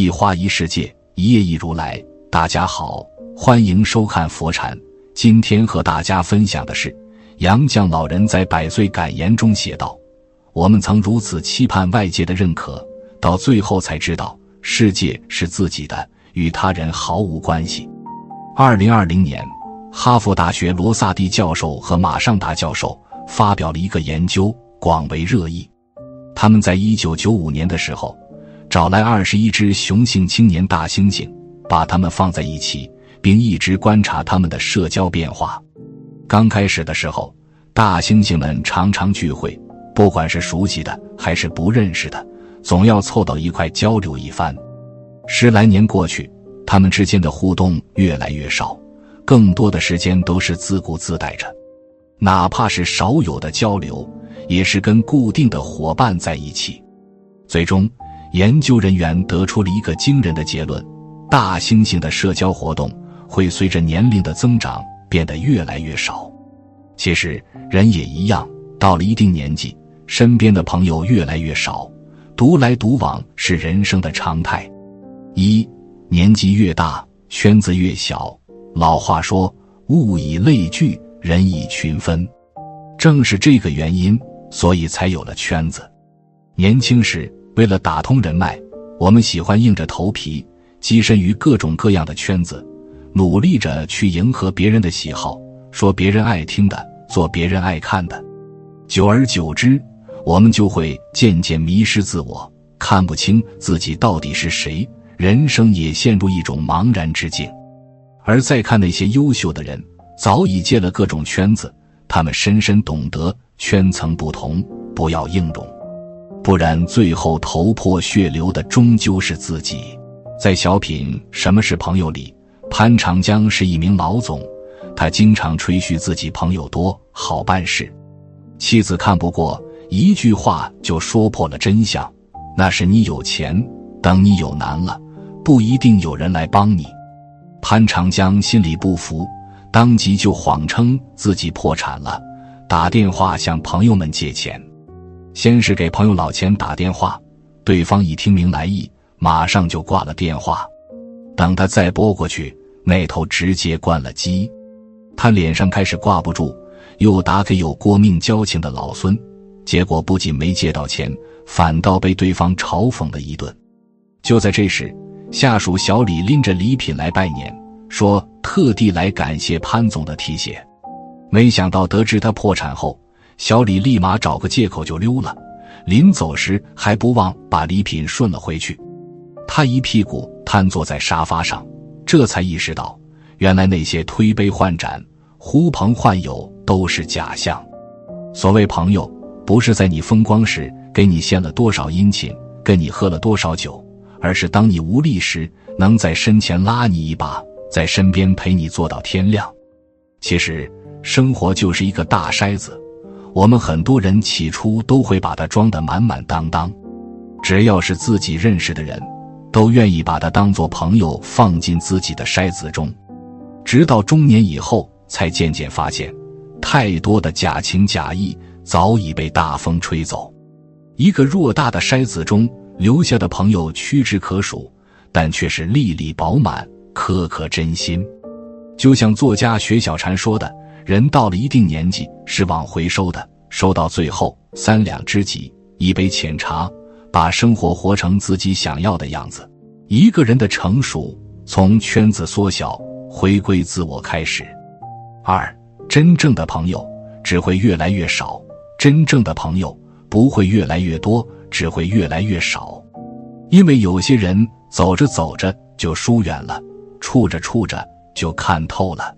一花一世界，一叶一如来。大家好，欢迎收看佛禅。今天和大家分享的是杨绛老人在百岁感言中写道：“我们曾如此期盼外界的认可，到最后才知道，世界是自己的，与他人毫无关系。”二零二零年，哈佛大学罗萨蒂教授和马尚达教授发表了一个研究，广为热议。他们在一九九五年的时候。找来二十一只雄性青年大猩猩，把它们放在一起，并一直观察它们的社交变化。刚开始的时候，大猩猩们常常聚会，不管是熟悉的还是不认识的，总要凑到一块交流一番。十来年过去，他们之间的互动越来越少，更多的时间都是自顾自待着，哪怕是少有的交流，也是跟固定的伙伴在一起。最终。研究人员得出了一个惊人的结论：大猩猩的社交活动会随着年龄的增长变得越来越少。其实人也一样，到了一定年纪，身边的朋友越来越少，独来独往是人生的常态。一年纪越大，圈子越小。老话说：“物以类聚，人以群分。”正是这个原因，所以才有了圈子。年轻时。为了打通人脉，我们喜欢硬着头皮跻身于各种各样的圈子，努力着去迎合别人的喜好，说别人爱听的，做别人爱看的。久而久之，我们就会渐渐迷失自我，看不清自己到底是谁，人生也陷入一种茫然之境。而再看那些优秀的人，早已借了各种圈子，他们深深懂得圈层不同，不要硬融。不然，最后头破血流的终究是自己。在小品《什么是朋友》里，潘长江是一名老总，他经常吹嘘自己朋友多，好办事。妻子看不过，一句话就说破了真相：那是你有钱，等你有难了，不一定有人来帮你。潘长江心里不服，当即就谎称自己破产了，打电话向朋友们借钱。先是给朋友老钱打电话，对方一听明来意，马上就挂了电话。等他再拨过去，那头直接关了机。他脸上开始挂不住，又打给有过命交情的老孙，结果不仅没借到钱，反倒被对方嘲讽了一顿。就在这时，下属小李拎着礼品来拜年，说特地来感谢潘总的提携。没想到得知他破产后。小李立马找个借口就溜了，临走时还不忘把礼品顺了回去。他一屁股瘫坐在沙发上，这才意识到，原来那些推杯换盏、呼朋唤友都是假象。所谓朋友，不是在你风光时给你献了多少殷勤，跟你喝了多少酒，而是当你无力时，能在身前拉你一把，在身边陪你坐到天亮。其实，生活就是一个大筛子。我们很多人起初都会把它装得满满当当，只要是自己认识的人，都愿意把它当做朋友放进自己的筛子中，直到中年以后，才渐渐发现，太多的假情假意早已被大风吹走。一个偌大的筛子中留下的朋友屈指可数，但却是粒粒饱满，颗颗真心。就像作家雪小禅说的。人到了一定年纪是往回收的，收到最后三两知己，一杯浅茶，把生活活成自己想要的样子。一个人的成熟，从圈子缩小、回归自我开始。二，真正的朋友只会越来越少，真正的朋友不会越来越多，只会越来越少。因为有些人走着走着就疏远了，处着处着就看透了。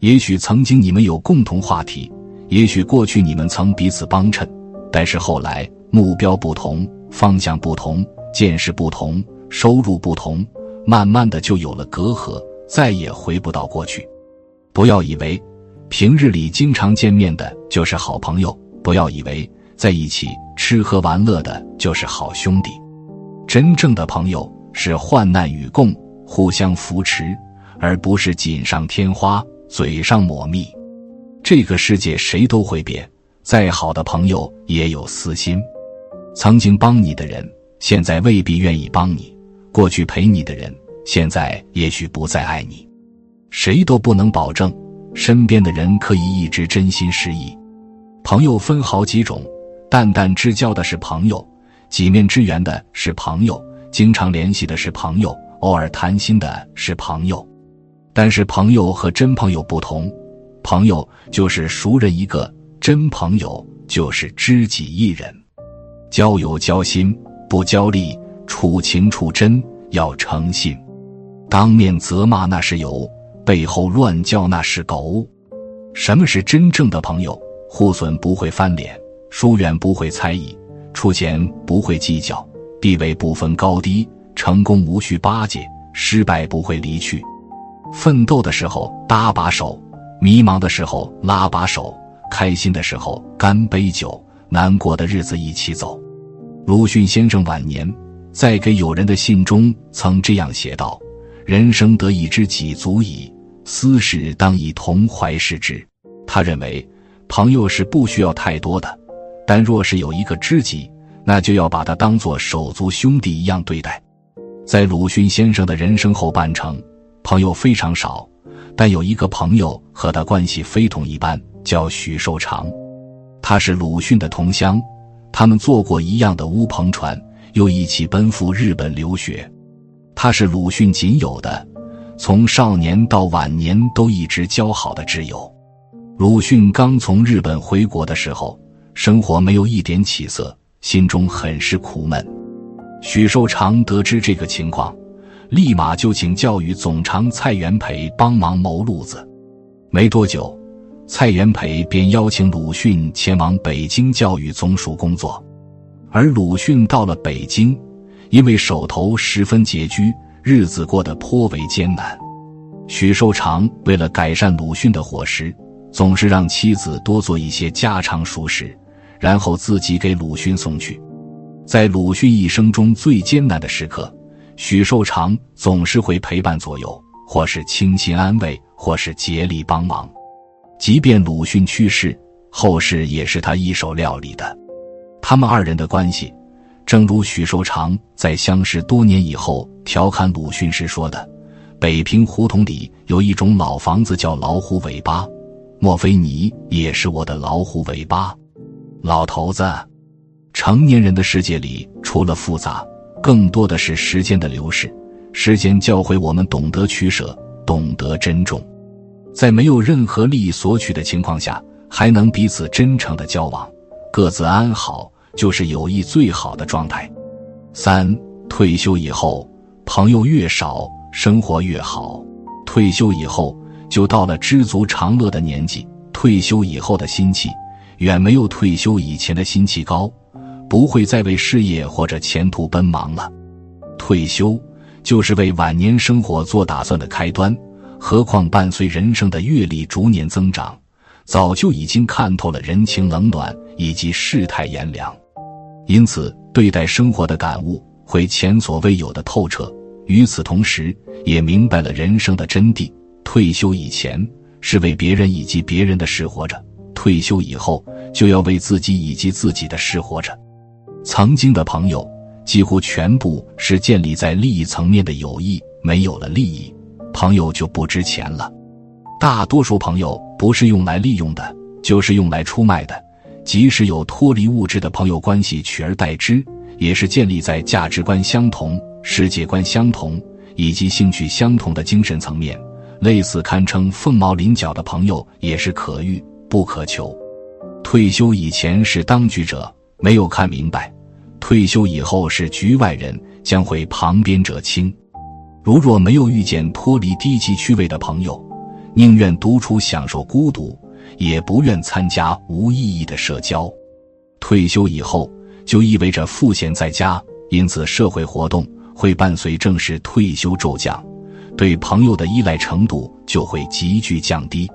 也许曾经你们有共同话题，也许过去你们曾彼此帮衬，但是后来目标不同，方向不同，见识不同，收入不同，慢慢的就有了隔阂，再也回不到过去。不要以为平日里经常见面的就是好朋友，不要以为在一起吃喝玩乐的就是好兄弟。真正的朋友是患难与共，互相扶持，而不是锦上添花。嘴上抹蜜，这个世界谁都会变，再好的朋友也有私心。曾经帮你的人，现在未必愿意帮你；过去陪你的人，现在也许不再爱你。谁都不能保证身边的人可以一直真心实意。朋友分好几种，淡淡之交的是朋友，几面之缘的是朋友，经常联系的是朋友，偶尔谈心的是朋友。但是朋友和真朋友不同，朋友就是熟人一个，真朋友就是知己一人。交友交心，不交利；处情处真，要诚信。当面责骂那是友，背后乱叫那是狗。什么是真正的朋友？互损不会翻脸，疏远不会猜疑，出钱不会计较，地位不分高低，成功无需巴结，失败不会离去。奋斗的时候搭把手，迷茫的时候拉把手，开心的时候干杯酒，难过的日子一起走。鲁迅先生晚年在给友人的信中曾这样写道：“人生得一知己足矣，私事当以同怀视之。”他认为，朋友是不需要太多的，但若是有一个知己，那就要把他当作手足兄弟一样对待。在鲁迅先生的人生后半程。朋友非常少，但有一个朋友和他关系非同一般，叫许寿裳。他是鲁迅的同乡，他们坐过一样的乌篷船，又一起奔赴日本留学。他是鲁迅仅有的从少年到晚年都一直交好的挚友。鲁迅刚从日本回国的时候，生活没有一点起色，心中很是苦闷。许寿裳得知这个情况。立马就请教育总长蔡元培帮忙谋路子。没多久，蔡元培便邀请鲁迅前往北京教育总署工作。而鲁迅到了北京，因为手头十分拮据，日子过得颇为艰难。许寿裳为了改善鲁迅的伙食，总是让妻子多做一些家常熟食，然后自己给鲁迅送去。在鲁迅一生中最艰难的时刻。许寿裳总是会陪伴左右，或是倾心安慰，或是竭力帮忙。即便鲁迅去世，后事也是他一手料理的。他们二人的关系，正如许寿裳在相识多年以后调侃鲁迅时说的：“北平胡同里有一种老房子叫老虎尾巴，莫非你也是我的老虎尾巴，老头子？”成年人的世界里，除了复杂。更多的是时间的流逝，时间教会我们懂得取舍，懂得珍重，在没有任何利益索取的情况下，还能彼此真诚的交往，各自安好，就是友谊最好的状态。三退休以后，朋友越少，生活越好。退休以后，就到了知足常乐的年纪。退休以后的心气，远没有退休以前的心气高。不会再为事业或者前途奔忙了，退休就是为晚年生活做打算的开端。何况伴随人生的阅历逐年增长，早就已经看透了人情冷暖以及世态炎凉，因此对待生活的感悟会前所未有的透彻。与此同时，也明白了人生的真谛。退休以前是为别人以及别人的事活着，退休以后就要为自己以及自己的事活着。曾经的朋友几乎全部是建立在利益层面的友谊，没有了利益，朋友就不值钱了。大多数朋友不是用来利用的，就是用来出卖的。即使有脱离物质的朋友关系取而代之，也是建立在价值观相同、世界观相同以及兴趣相同的精神层面。类似堪称凤毛麟角的朋友也是可遇不可求。退休以前是当局者。没有看明白，退休以后是局外人，将会旁边者清。如若没有遇见脱离低级趣味的朋友，宁愿独处享受孤独，也不愿参加无意义的社交。退休以后就意味着赋闲在家，因此社会活动会伴随正式退休骤降，对朋友的依赖程度就会急剧降低。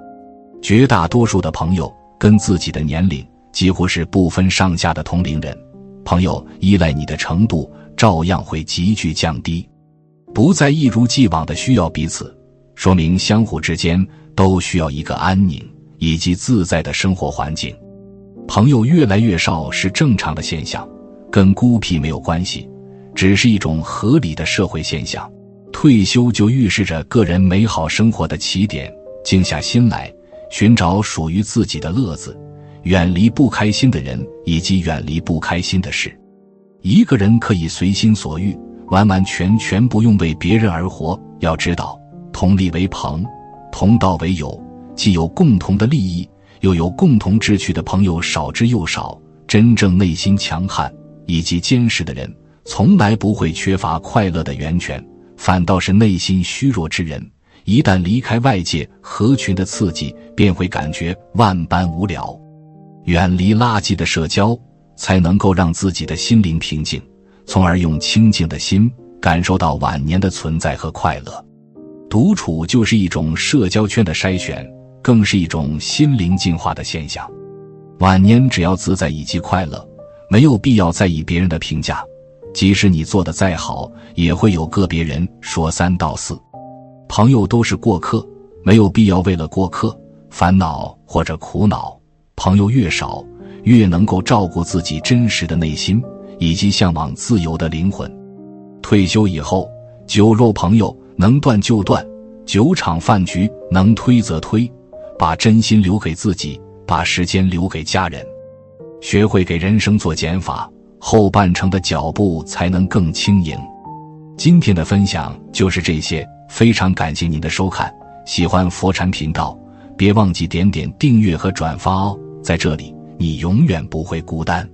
绝大多数的朋友跟自己的年龄。几乎是不分上下的同龄人，朋友依赖你的程度照样会急剧降低，不再一如既往的需要彼此，说明相互之间都需要一个安宁以及自在的生活环境。朋友越来越少是正常的现象，跟孤僻没有关系，只是一种合理的社会现象。退休就预示着个人美好生活的起点，静下心来寻找属于自己的乐子，远离不开心的人以及远离不开心的事。一个人可以随心所欲，完完全全不用为别人而活。要知道，同利为朋，同道为友，既有共同的利益，又有共同志趣的朋友少之又少。真正内心强悍以及坚实的人，从来不会缺乏快乐的源泉。反倒是内心虚弱之人，一旦离开外界合群的刺激，便会感觉万般无聊。远离垃圾的社交，才能够让自己的心灵平静，从而用清净的心感受到晚年的存在和快乐。独处就是一种社交圈的筛选，更是一种心灵进化的现象。晚年只要自在以及快乐，没有必要在意别人的评价。即使你做的再好，也会有个别人说三道四。朋友都是过客，没有必要为了过客烦恼或者苦恼。朋友越少，越能够照顾自己真实的内心以及向往自由的灵魂。退休以后，酒肉朋友能断就断，酒场饭局能推则推，把真心留给自己，把时间留给家人，学会给人生做减法。后半程的脚步才能更轻盈。今天的分享就是这些，非常感谢您的收看。喜欢佛禅频道，别忘记点点订阅和转发哦。在这里，你永远不会孤单。